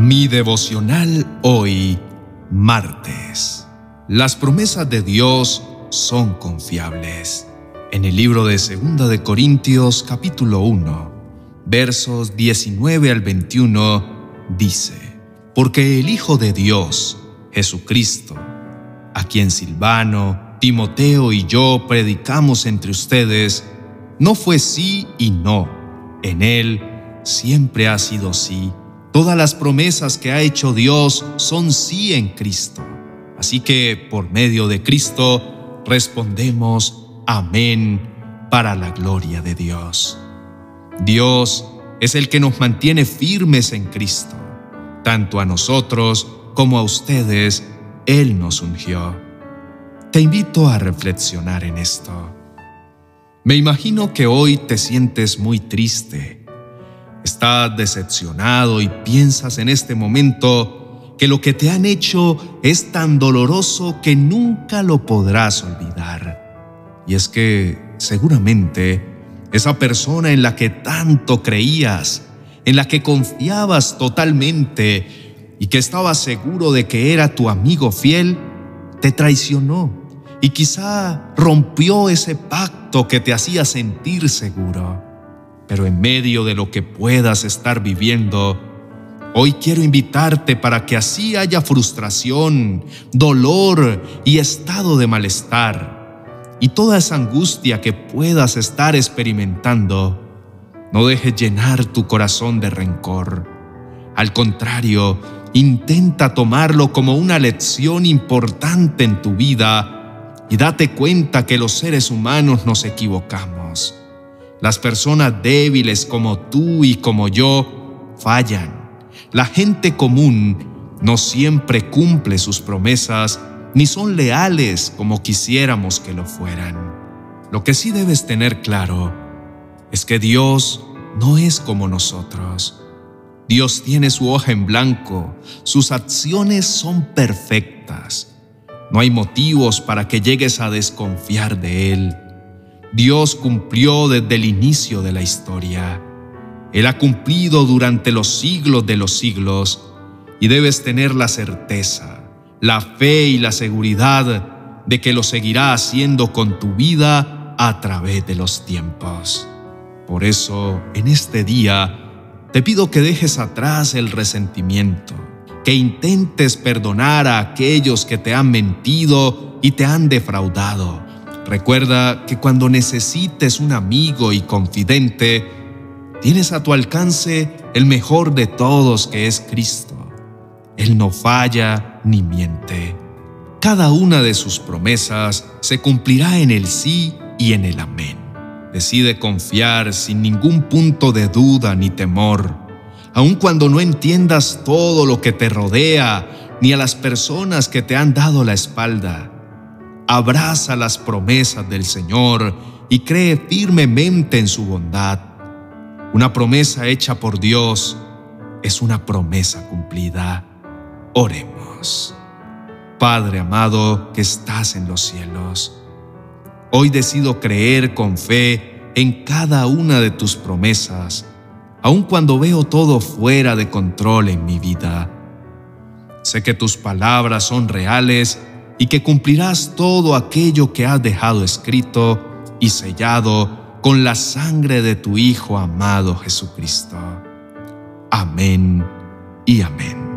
Mi devocional hoy, martes. Las promesas de Dios son confiables. En el libro de 2 de Corintios capítulo 1, versos 19 al 21, dice, Porque el Hijo de Dios, Jesucristo, a quien Silvano, Timoteo y yo predicamos entre ustedes, no fue sí y no. En Él siempre ha sido sí Todas las promesas que ha hecho Dios son sí en Cristo. Así que por medio de Cristo respondemos amén para la gloria de Dios. Dios es el que nos mantiene firmes en Cristo. Tanto a nosotros como a ustedes, Él nos ungió. Te invito a reflexionar en esto. Me imagino que hoy te sientes muy triste Estás decepcionado y piensas en este momento que lo que te han hecho es tan doloroso que nunca lo podrás olvidar. Y es que seguramente esa persona en la que tanto creías, en la que confiabas totalmente y que estabas seguro de que era tu amigo fiel, te traicionó y quizá rompió ese pacto que te hacía sentir seguro. Pero en medio de lo que puedas estar viviendo, hoy quiero invitarte para que así haya frustración, dolor y estado de malestar. Y toda esa angustia que puedas estar experimentando, no dejes llenar tu corazón de rencor. Al contrario, intenta tomarlo como una lección importante en tu vida y date cuenta que los seres humanos nos equivocamos las personas débiles como tú y como yo fallan. La gente común no siempre cumple sus promesas ni son leales como quisiéramos que lo fueran. Lo que sí debes tener claro es que Dios no es como nosotros. Dios tiene su hoja en blanco, sus acciones son perfectas. No hay motivos para que llegues a desconfiar de Él. Dios cumplió desde el inicio de la historia. Él ha cumplido durante los siglos de los siglos y debes tener la certeza, la fe y la seguridad de que lo seguirá haciendo con tu vida a través de los tiempos. Por eso, en este día, te pido que dejes atrás el resentimiento, que intentes perdonar a aquellos que te han mentido y te han defraudado Recuerda que cuando necesites un amigo y confidente, tienes a tu alcance el mejor de todos que es Cristo. Él no falla ni miente. Cada una de sus promesas se cumplirá en el sí y en el amén. Decide confiar sin ningún punto de duda ni temor, aun cuando no entiendas todo lo que te rodea ni a las personas que te han dado la espalda abraza las promesas del Señor y cree firmemente en su bondad. Una promesa hecha por Dios es una promesa cumplida. Oremos. Padre amado que estás en los cielos, hoy decido creer con fe en cada una de tus promesas, aun cuando veo todo fuera de control en mi vida. Sé que tus palabras son reales y que cumplirás todo aquello que has dejado escrito y sellado con la sangre de tu Hijo amado Jesucristo. Amén y amén.